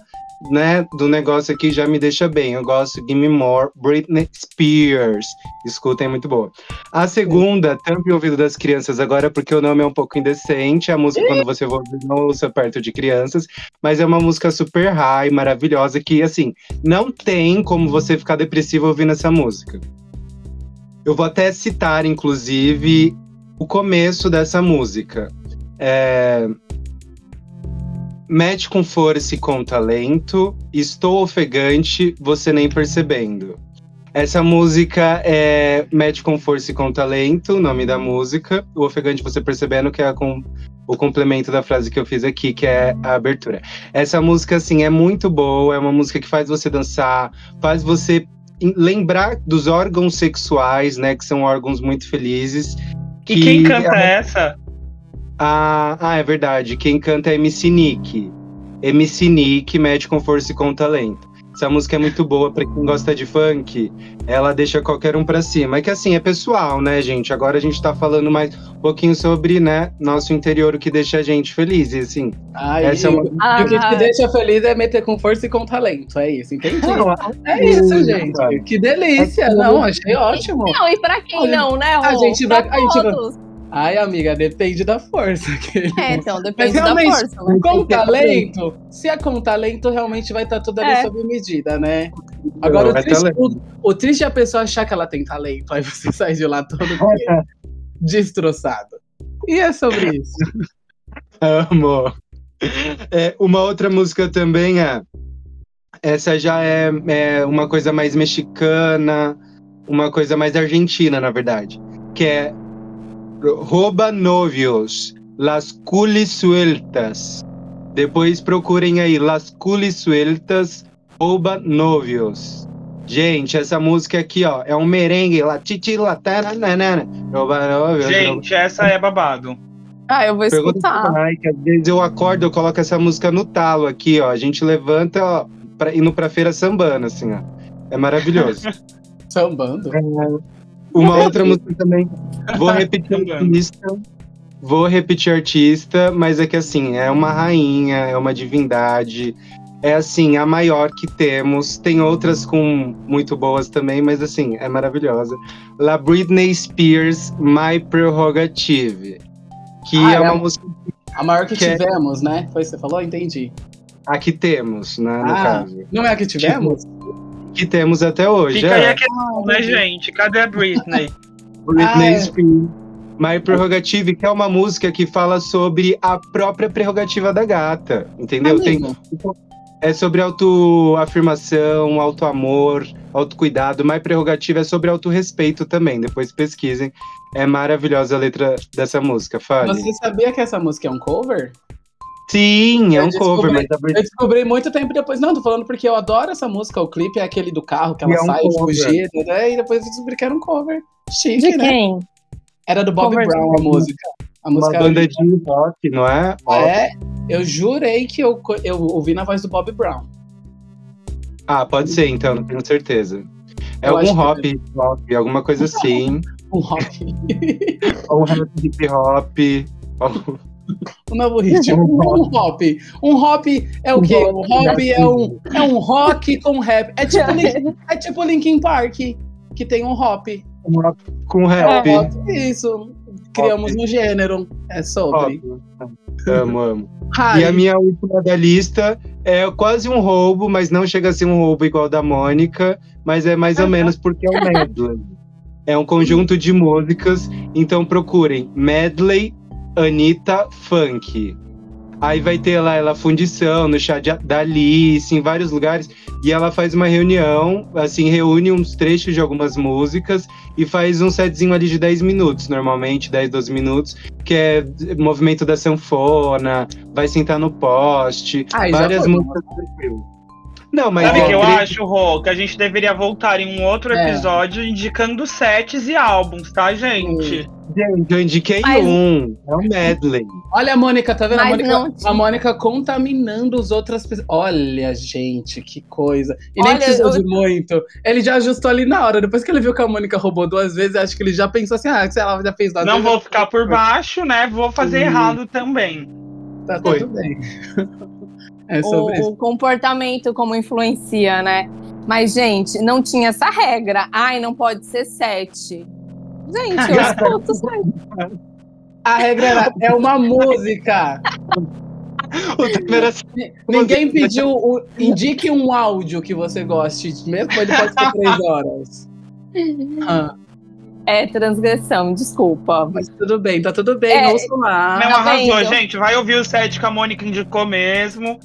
né, do negócio aqui já me deixa bem. Eu gosto Gimme More, Britney Spears. Escutem, é muito boa. A segunda, tampe o ouvido das crianças agora, porque o nome é um pouco indecente. A música, quando você ouvir, não ouça perto de crianças. Mas é uma música super high, maravilhosa, que, assim, não tem como você ficar depressivo ouvindo essa música. Eu vou até citar, inclusive, o começo dessa música. É... Mete com força e com talento, estou ofegante, você nem percebendo. Essa música é Mete com força e com talento, o nome da música. O ofegante você percebendo que é com o complemento da frase que eu fiz aqui, que é a abertura. Essa música, assim, é muito boa, é uma música que faz você dançar, faz você em- lembrar dos órgãos sexuais, né, que são órgãos muito felizes. E quem que canta é- essa? Ah, ah, é verdade. Quem canta é MC Nick. MC Nick mete com força e com talento. Essa música é muito boa pra quem gosta de funk. Ela deixa qualquer um pra cima. É que assim, é pessoal, né, gente? Agora a gente tá falando mais um pouquinho sobre, né, nosso interior, o que deixa a gente feliz. E assim, Aí, essa é uma. Ah, o que te deixa feliz é meter com força e com talento. É isso, entendi. É isso, isso, gente. Que delícia. Não, achei ótimo. Não, e pra quem Olha, não, né, Rô? a gente Pra vai- a gente vai- todos. Ai, amiga, depende da força. É, então, depende da força. né? Com talento, se é com talento, realmente vai estar tudo ali É. sob medida, né? Agora, o Vai triste, o, o triste é a pessoa achar que ela tem talento, aí você *laughs* sai de lá todo destroçado. E é sobre isso. *laughs* Amo. É, uma outra música também é. Essa já é, é uma coisa mais mexicana, uma coisa mais argentina, na verdade. Que é Rouba Novios, Las Culis Sueltas. Depois procurem aí, Las Culis Sueltas, Rouba Novios. Gente, essa música aqui, ó, é um merengue. La titi la tananana. Rouba Novios. Gente, essa é babado. Ah, eu vou escutar. Pai, que às vezes eu acordo, eu coloco essa música no talo aqui, ó. A gente levanta, ó, pra, indo pra feira sambando, assim, ó. É maravilhoso. *laughs* Sambando. Uma outra música também. Vou *laughs* repetir Sambando. artista. Vou repetir artista, mas é que assim, é uma rainha, é uma divindade. É assim, a maior que temos. Tem outras com muito boas também, mas assim, é maravilhosa. La Britney Spears, My Prerogative. Que Ah, é é uma a- música A maior que Que é- tivemos, né? Foi isso que você falou? Entendi. a que temos, né, no Ah, caso. Não é a que tivemos? Que temos até hoje. Fica aí é. a questão, né, gente? Cadê a Britney? *laughs* Britney Ah, é. Spears. My Prerogative, que é uma música que fala sobre a própria prerrogativa da gata, entendeu? Tem, é sobre autoafirmação, autoamor, autocuidado. My Prerrogative é sobre autorrespeito também. Depois pesquisem. É maravilhosa a letra dessa música, fale. Você sabia que essa música é um cover? Sim, é Eu um cover, mas a Eu Britney descobri muito tempo depois. Não, tô falando porque eu adoro essa música. O clipe é aquele do carro que ela é um sai fugindo, né? E depois eu descobri que era um cover. Chique, De né? quem? Era do Bob Cover. Brown a música. A uma música banda de rock, não é? É, eu jurei que eu, eu ouvi na voz do Bob Brown. Ah, pode ser, então, não tenho certeza. É Eu algum hop, hop, alguma coisa *laughs* assim. Um rock. ou um rap hip hop. *laughs* *laughs* um novo ritmo. Um hop. Um hop é o quê? Um hop é um, é um rock com rap. É tipo, *laughs* é tipo Linkin Park, que tem um hop. um rap- com rap. É, isso. Criamos Pop. um gênero. É sobre. Óbvio. Amo, amo. Ai, E a minha última da lista é quase um roubo, mas não chega a ser um roubo igual da Mônica, mas é mais ou menos porque é um medley. É um conjunto de músicas, então procurem Medley Anitta Funk. Aí vai ter lá ela fundição no chá de- da Alice, em vários lugares, e ela faz uma reunião, assim, reúne uns trechos de algumas músicas e faz um setzinho ali de 10 minutos, normalmente, 10, 12 minutos, que é movimento da sanfona, vai sentar no poste, Ai, já várias músicas. Não, mas Sabe o que eu acho, Rô? Que a gente deveria voltar em um outro É. episódio indicando sets e álbuns, tá, gente? Gente, eu indiquei Mas- um, é um medley. Olha a Mônica, tá vendo? A Mônica, a Mônica contaminando os outras pessoas. Olha, gente, que coisa. E nem Olha, precisou eu- de muito. Ele já ajustou ali na hora. Depois que ele viu que a Mônica roubou duas vezes, acho que ele já pensou assim: ah, se ela já fez duas Não vezes. vou ficar por baixo, né? Vou fazer Sim. errado também. Tá Foi. tudo bem. *laughs* É sobre isso. O, o comportamento como influencia, né? Mas, gente, não tinha essa regra. Ai, não pode ser sete. Gente, eu escuto *laughs* sete. A regra era, é uma música. *laughs* O tema era assim, Ninguém pediu. o- indique um áudio que você goste, mesmo ele pode ser três horas. *laughs* Ah, É transgressão, desculpa. mas tudo bem, tá tudo bem, É, ouço lá. Não tá arrasou, vendo? gente. Vai ouvir o set que a Mônica indicou mesmo.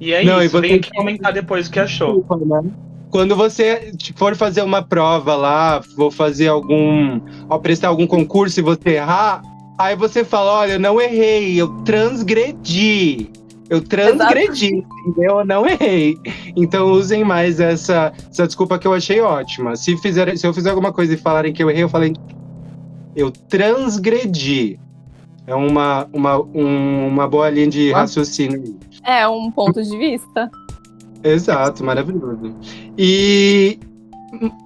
E é Não, e isso. você- Vem aqui comentar depois o que achou. né? Quando você for fazer uma prova lá, vou fazer algum. Ó, prestar algum concurso e você errar, aí você fala: olha, eu não errei, eu transgredi. Eu transgredi, entendeu? Eu não errei. Então usem mais essa, essa desculpa que eu achei ótima. Se, fizer, se eu fizer alguma coisa e falarem que eu errei, eu falei. Eu transgredi. É uma, uma, um- uma boa linha de raciocínio. É um ponto de vista. Exato, maravilhoso. E,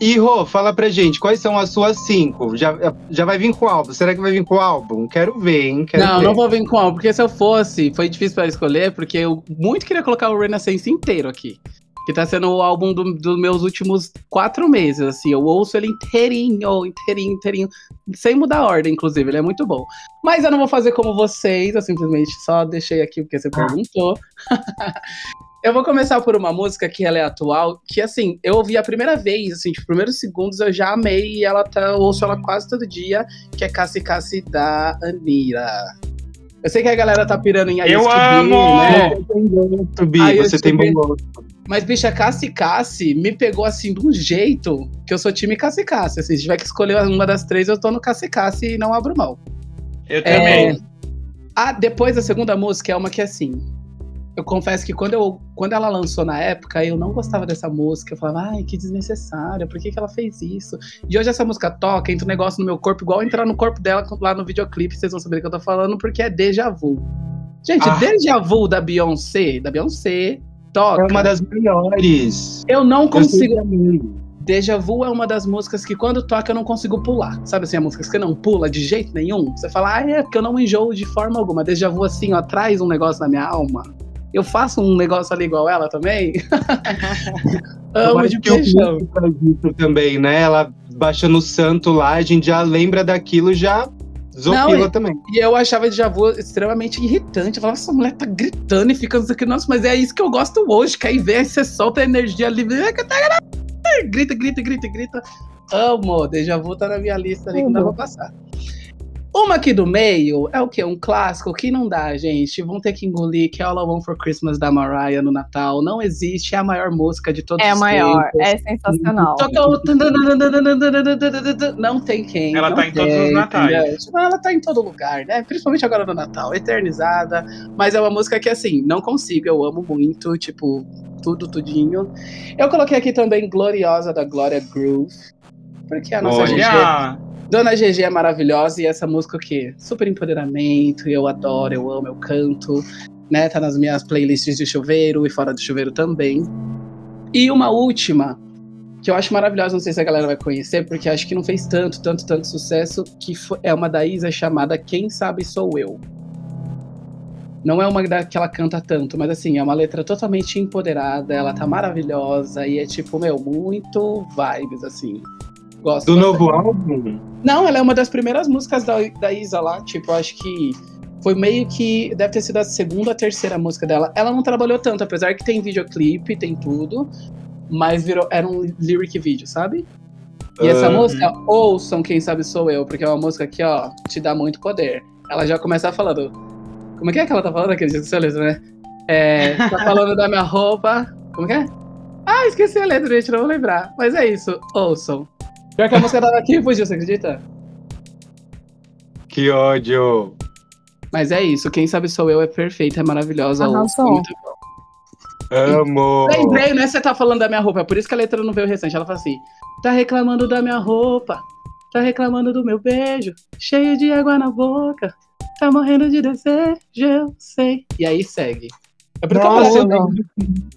e Rô, fala pra gente, quais são as suas cinco? Já, já vai vir com o álbum? Será que vai vir com o álbum? Quero ver, hein? Quero Não, ver. não vou vir com álbum, porque se eu fosse, foi difícil pra escolher, porque eu muito queria colocar o Renaissance inteiro aqui. Que tá sendo o álbum do- dos meus últimos quatro meses, assim. Eu ouço ele inteirinho, inteirinho, inteirinho. Sem mudar a ordem, inclusive, ele é muito bom. Mas eu não vou fazer como vocês, eu simplesmente só deixei aqui porque você perguntou. *laughs* eu vou começar por uma música que ela é atual, que assim, eu ouvi a primeira vez, assim, tipo, primeiros segundos eu já amei e ela tá, eu ouço ela quase todo dia, que é Cassi Cassi da Anira. Eu sei que a galera tá pirando em Eu amo! né? Você tem gosto, Bi, você tem bom gosto. Mas, bicha, Cassi Cassi me pegou assim de um jeito que eu sou time Cassi Cassi. Assim, se tiver que escolher uma das três, eu tô no Cassi Cassi e não abro mão. Eu É, também. Ah, depois a segunda música é uma que assim. Eu confesso que quando, eu, quando ela lançou na época, eu não gostava dessa música. Eu falava, ai, que desnecessária, por que, que ela fez isso? E hoje essa música toca, entra um negócio no meu corpo, igual entrar no corpo dela lá no videoclipe, vocês vão saber do que eu tô falando, porque é déjà vu. Gente, Ah. déjà vu da Beyoncé, da Beyoncé, toca. É uma das melhores. Eu não consigo. Deja Vu é uma das músicas que quando toca eu não consigo pular. Sabe assim, a música que você não pula de jeito nenhum? Você fala, ah, é porque eu não enjoo de forma alguma. Deja Vu, assim, ó, traz um negócio na minha alma. Eu faço um negócio ali igual ela também. *laughs* Amo de paixão. Isso também, né? Ela baixando o santo lá, a gente já lembra daquilo, já zopila Não, também. E eu achava Deja Vu extremamente irritante. Eu falava, essa mulher tá gritando e fica aqui, nossa, mas é isso que eu gosto hoje, que aí vem, aí você solta a energia ali, grita, grita, grita, grita. Amo, Deja Vu tá na minha lista ali que não dá pra passar. Uma aqui do meio é o quê? Um clássico que não dá, gente. Vão ter que engolir que é All I Want for Christmas da Mariah no Natal. Não existe, é a maior música de todos É a os maior, tempos. é sensacional. Toca o... Não tem quem. Ela tá em todos os natais. Ela tá em todo lugar, né? Principalmente agora no Natal. Eternizada. Mas é uma música que, assim, não consigo. Eu amo muito. Tipo, tudo, tudinho. Eu coloquei aqui também Gloriosa da Gloria Groove. Porque a nossa. Olha! Dona GG é maravilhosa e essa música o quê? Super empoderamento, eu adoro, eu amo, eu canto, né? Tá nas minhas playlists de chuveiro e fora do chuveiro também. E uma última, que eu acho maravilhosa, não sei se a galera vai conhecer, porque acho que não fez tanto, tanto, tanto sucesso, que é uma da Isa chamada Quem Sabe Sou Eu. Não é uma da que ela canta tanto, mas assim, é uma letra totalmente empoderada, ela tá maravilhosa e é tipo, meu, muito vibes, assim. Gosto Do novo álbum? Não, ela é uma das primeiras músicas da, da Isa lá. Tipo, eu acho que foi meio que. Deve ter sido a segunda, terceira música dela. Ela não trabalhou tanto, apesar que tem videoclipe, tem tudo. Mas virou, era um lyric vídeo, sabe? E essa Aham. música, ouçam Quem Sabe Sou Eu, porque é uma música que, ó, te dá muito poder. Ela já começa falando. Como é que é que ela tá falando aquele jeito que letra, né? É, tá falando da minha roupa. Como que é? Ah, esqueci a letra, gente, não vou lembrar. Mas é isso, ouçam. Pior que a música tava aqui e fugiu, você acredita? Que ódio. Mas é isso, quem sabe sou eu é perfeita, é maravilhosa. Arrasou. muito bom. Amo. Lembrei, né? Você tá falando da minha roupa, é por isso que a letra não veio recente. Ela fala assim: tá reclamando da minha roupa, tá reclamando do meu beijo, cheio de água na boca, tá morrendo de desejo, eu sei. E aí segue. É por isso que eu Nossa, falei, eu lembro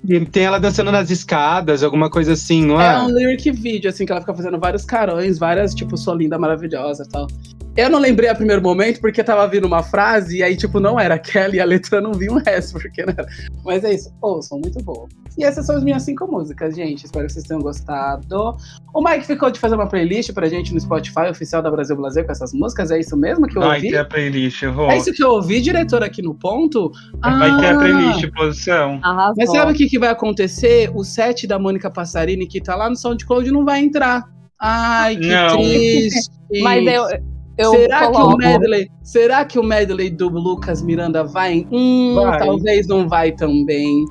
que tem ela dançando nas escadas, alguma coisa assim, não é? É um lyric vídeo, assim, que ela fica fazendo vários carões, várias, tipo, sou linda, maravilhosa e tal. Eu não lembrei a primeiro momento porque tava vindo uma frase e aí, tipo, não era aquela e a letra não vinha o resto, porque não era. Mas é isso, ouçam, muito bom. E essas são as minhas cinco músicas, gente. Espero que vocês tenham gostado. O Mike ficou de fazer uma playlist pra gente no Spotify oficial da Brasil Blazer com essas músicas. É isso mesmo que eu Vai ouvi? ter a playlist, eu vou. É isso que eu ouvi, diretor, aqui no ponto? Vai ter a Ah, playlist, posição. Arrasou. mas sabe o que, que vai acontecer? O set da Mônica Passarini, que tá lá no SoundCloud, não vai entrar. Ai, que Não. triste. Mas eu, eu será que o coloco. medley, será que o medley do Lucas Miranda vai? Hum, Vai. talvez não vai também.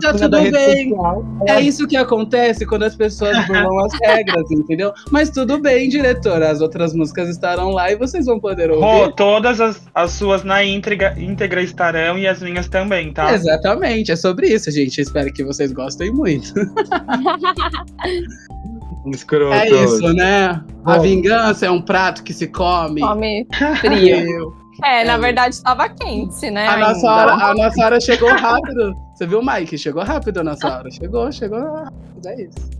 Tá tudo bem. social. É isso que acontece quando as pessoas *laughs* burlam as regras, entendeu? Mas tudo bem, diretor. As outras músicas estarão lá e vocês vão poder ouvir. Rô, todas as, as suas na íntegra, íntegra estarão e as minhas também, tá? Exatamente, é sobre isso, gente. Espero que vocês gostem muito. *laughs* Escroto. É isso, né? A Bom. vingança é um prato que se come. Come *laughs* frio. Eu. É, na verdade tava quente, né? A nossa, hora, a nossa hora chegou rápido. Você viu, Mike? Chegou rápido a nossa hora. Chegou, chegou rápido. É isso.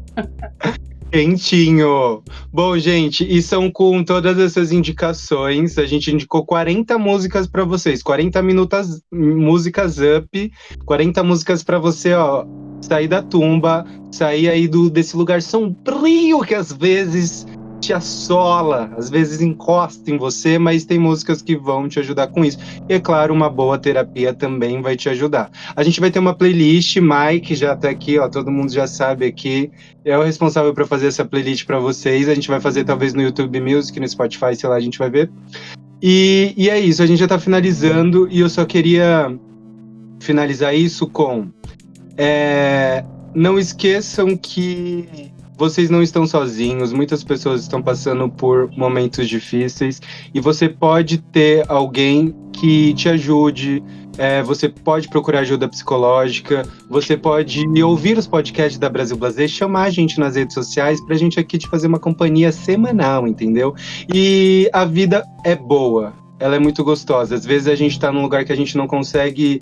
Quentinho. Bom, gente, e são com todas essas indicações. A gente indicou 40 músicas pra vocês, 40 minutos músicas up, 40 músicas pra você, ó, sair da tumba, sair aí do desse lugar sombrio que às vezes te assola, às vezes encosta em você, mas tem músicas que vão te ajudar com isso. E é claro, uma boa terapia também vai te ajudar. A gente vai ter uma playlist, Mike já tá aqui, ó, todo mundo já sabe aqui é o responsável para fazer essa playlist para vocês. A gente vai fazer talvez no YouTube Music, no Spotify, sei lá, a gente vai ver. E, e é isso, a gente já tá finalizando e eu só queria finalizar isso com. É, não esqueçam que vocês não estão sozinhos, muitas pessoas estão passando por momentos difíceis e você pode ter alguém que te ajude. é, você pode procurar ajuda psicológica, você pode ouvir os podcasts da Brasil Blazer, chamar a gente nas redes sociais pra gente aqui te fazer uma companhia semanal, entendeu? E a vida é boa, ela é muito gostosa. Às vezes a gente tá num lugar que a gente não consegue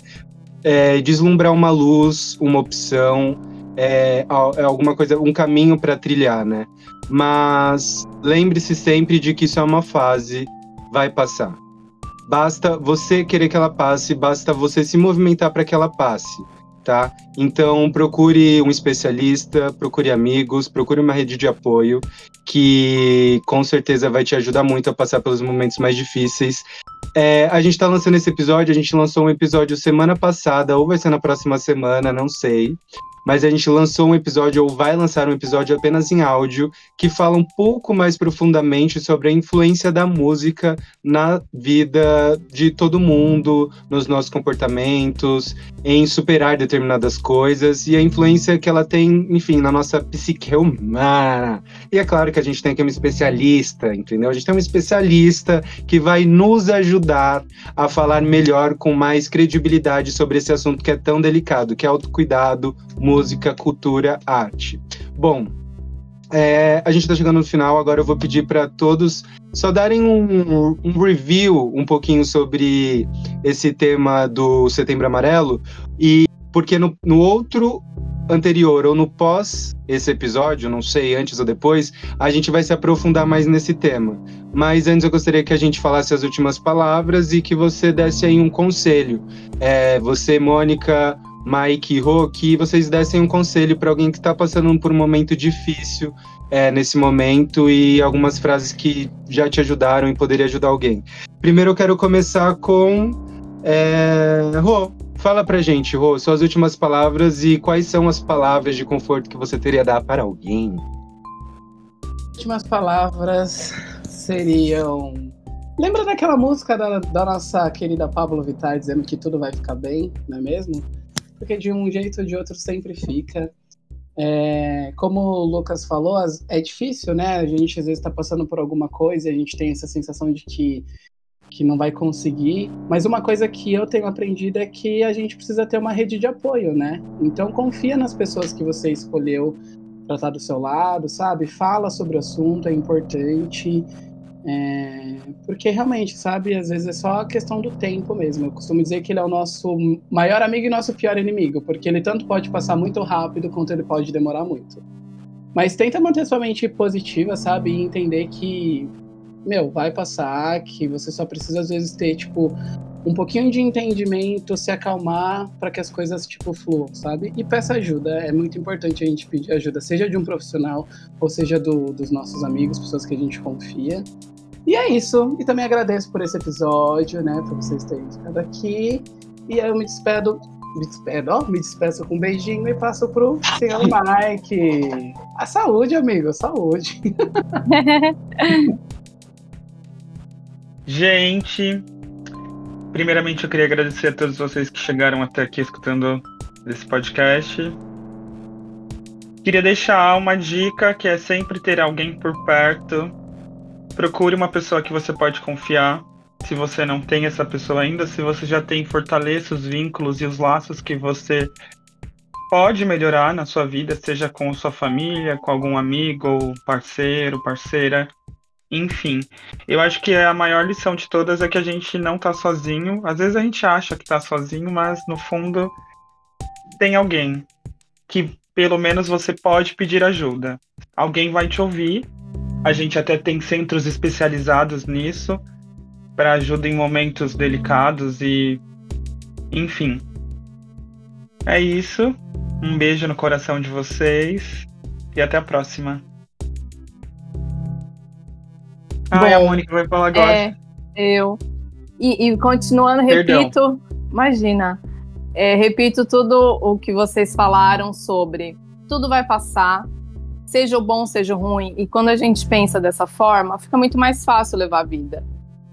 é, deslumbrar uma luz, uma opção, é, é alguma coisa, um caminho para trilhar, né? Mas lembre-se sempre de que isso é uma fase, vai passar. Basta você querer que ela passe, basta você se movimentar para que ela passe, tá? Então procure um especialista, procure amigos, procure uma rede de apoio que com certeza vai te ajudar muito a passar pelos momentos mais difíceis. É, a gente está lançando esse episódio, a gente lançou um episódio semana passada, ou vai ser na próxima semana, não sei. Mas a gente lançou um episódio, ou vai lançar um episódio apenas em áudio, que fala um pouco mais profundamente sobre a influência da música na vida de todo mundo, nos nossos comportamentos, em superar determinadas coisas e a influência que ela tem, enfim, na nossa psique humana. E é claro que a gente tem aqui um especialista, entendeu? A gente tem um especialista que vai nos ajudar a falar melhor, com mais credibilidade sobre esse assunto que é tão delicado, que é autocuidado, música, cultura, arte. Bom, é, a gente está chegando no final, agora eu vou pedir para todos só darem um, um review um pouquinho sobre esse tema do Setembro Amarelo, e porque no, no outro anterior ou no pós esse episódio, não sei, antes ou depois, a gente vai se aprofundar mais nesse tema. Mas antes eu gostaria que a gente falasse as últimas palavras e que você desse aí um conselho. É, você, Mônica, Mike Rô, que vocês dessem um conselho para alguém que está passando por um momento difícil é, nesse momento e algumas frases que já te ajudaram e poderia ajudar alguém. Primeiro eu quero começar com é, Rô. Fala pra gente, Rô, suas últimas palavras e quais são as palavras de conforto que você teria a dar para alguém. Últimas palavras seriam. Lembra daquela música da, da nossa querida Pablo Vittar dizendo que tudo vai ficar bem, não é mesmo? Porque de um jeito ou de outro sempre fica. É, como o Lucas falou, é difícil, né? A gente às vezes está passando por alguma coisa a gente tem essa sensação de que, que não vai conseguir. Mas uma coisa que eu tenho aprendido é que a gente precisa ter uma rede de apoio, né? Então confia nas pessoas que você escolheu para estar do seu lado, sabe? Fala sobre o assunto, é importante. É, porque realmente, sabe, às vezes é só a questão do tempo mesmo. Eu costumo dizer que ele é o nosso maior amigo e nosso pior inimigo, porque ele tanto pode passar muito rápido quanto ele pode demorar muito. Mas tenta manter sua mente positiva, sabe, e entender que, meu, vai passar, que você só precisa às vezes ter, tipo, um pouquinho de entendimento, se acalmar para que as coisas, tipo, fluam, sabe? E peça ajuda, é muito importante a gente pedir ajuda, seja de um profissional ou seja do, dos nossos amigos, pessoas que a gente confia. E é isso. E também agradeço por esse episódio, né? Por vocês terem ficado aqui. E eu me despedo. Me despedo, ó, me despeço com um beijinho e passo pro senhor *laughs* Mike. A saúde, amigo, saúde. *laughs* Gente, primeiramente eu queria agradecer a todos vocês que chegaram até aqui escutando esse podcast. Queria deixar uma dica que é sempre ter alguém por perto procure uma pessoa que você pode confiar. Se você não tem essa pessoa ainda, se você já tem, fortaleça os vínculos e os laços que você pode melhorar na sua vida, seja com sua família, com algum amigo, parceiro, parceira, enfim. Eu acho que a maior lição de todas é que a gente não tá sozinho. Às vezes a gente acha que tá sozinho, mas no fundo tem alguém que pelo menos você pode pedir ajuda. Alguém vai te ouvir a gente até tem centros especializados nisso para ajuda em momentos delicados e enfim. É isso. Um beijo no coração de vocês e até a próxima. Ah, a Mônica vai falar agora. É, eu. E, e continuando, repito, Perdão. imagina, é, repito tudo o que vocês falaram sobre tudo vai passar, seja o bom, seja o ruim. E quando a gente pensa dessa forma, fica muito mais fácil levar a vida.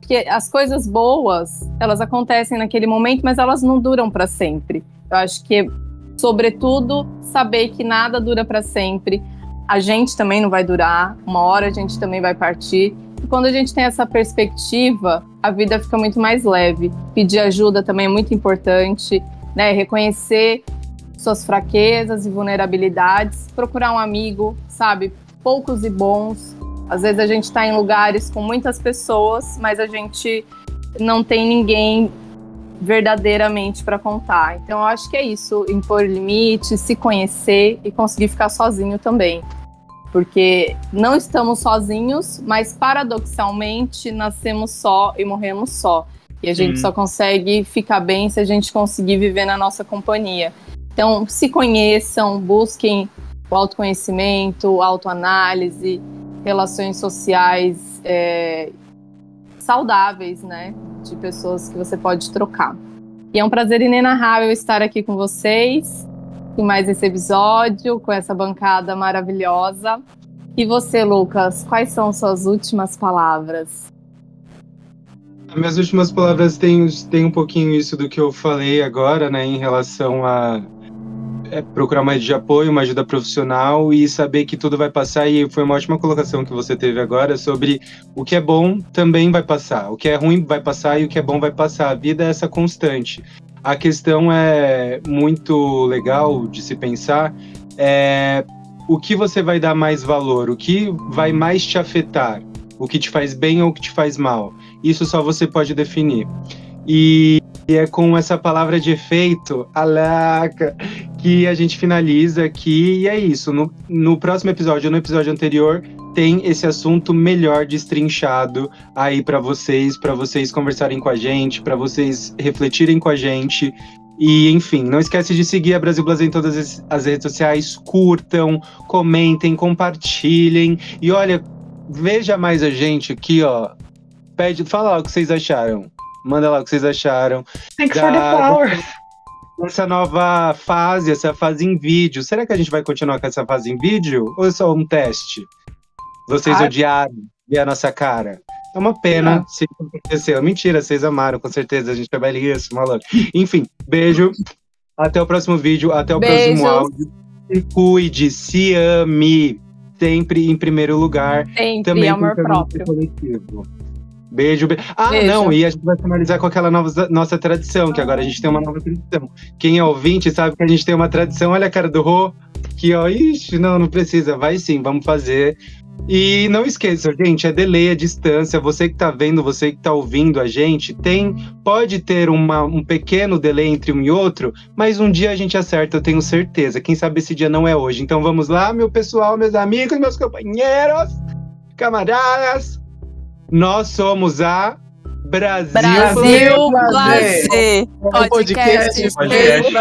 Porque as coisas boas, elas acontecem naquele momento, mas elas não duram para sempre. Eu acho que, sobretudo, saber que nada dura para sempre. A gente também não vai durar, uma hora a gente também vai partir. E quando a gente tem essa perspectiva, a vida fica muito mais leve. Pedir ajuda também é muito importante, né? Reconhecer suas fraquezas e vulnerabilidades, procurar um amigo, sabe? Poucos e bons. Às vezes a gente está em lugares com muitas pessoas, mas a gente não tem ninguém verdadeiramente para contar. Então eu acho que é isso, impor limites, se conhecer e conseguir ficar sozinho também. Porque não estamos sozinhos, mas paradoxalmente nascemos só e morremos só. E a gente só consegue ficar bem se a gente conseguir viver na nossa companhia. Então, se conheçam, busquem o autoconhecimento, autoanálise, relações sociais é, saudáveis, né? De pessoas que você pode trocar. E é um prazer inenarrável estar aqui com vocês em mais esse episódio, com essa bancada maravilhosa. E você, Lucas, quais são suas últimas palavras? Minhas últimas palavras têm, têm um pouquinho isso do que eu falei agora, né, em relação a é procurar uma rede de apoio, uma ajuda profissional e saber que tudo vai passar. E foi uma ótima colocação que você teve agora sobre o que é bom também vai passar, o que é ruim vai passar e o que é bom vai passar. A vida é essa constante. A questão é muito legal de se pensar é o que você vai dar mais valor, o que vai mais te afetar, o que te faz bem ou o que te faz mal. Isso só você pode definir. E e é com essa palavra de efeito, alaca, que a gente finaliza aqui. E é isso. No, no próximo episódio, no episódio anterior, tem esse assunto melhor destrinchado aí para vocês, para vocês conversarem com a gente, para vocês refletirem com a gente. E, enfim, não esquece de seguir a Brasil Blazer em todas as- redes sociais. Curtam, comentem, compartilhem. E olha, veja mais a gente aqui, ó. Pede, fala lá o que vocês acharam. Manda lá o que vocês acharam. Thanks Da- for the power. Essa nova fase, essa fase em vídeo. Será que a gente vai continuar com essa fase em vídeo? Ou é só um teste? Vocês Ah. odiaram ver a nossa cara? É uma pena Não. se isso aconteceu. Mentira, vocês amaram, com certeza. A gente é belíssimo, maluco. Enfim, beijo. Até o próximo vídeo, até o Beijos. próximo áudio. Se cuide, se ame. Sempre em primeiro lugar. Sempre Também amor próprio. coletivo. Beijo, beijo. Ah, Beijo. não, e a gente vai finalizar com aquela nova, nossa tradição, que agora a gente tem uma nova tradição. Quem é ouvinte sabe que a gente tem uma tradição, olha a cara do Rô, que ó, ixi, não, não precisa, vai sim, vamos fazer. E não esqueçam, gente, é delay a distância, você que tá vendo, você que tá ouvindo a gente, tem, pode ter uma, um pequeno delay entre um e outro, mas um dia a gente acerta, eu tenho certeza. Quem sabe esse dia não é hoje. Então vamos lá, meu pessoal, meus amigos, meus companheiros, camaradas. Nós somos a Brasil, Brasil Blazer. Blazer. É um podcast Podcast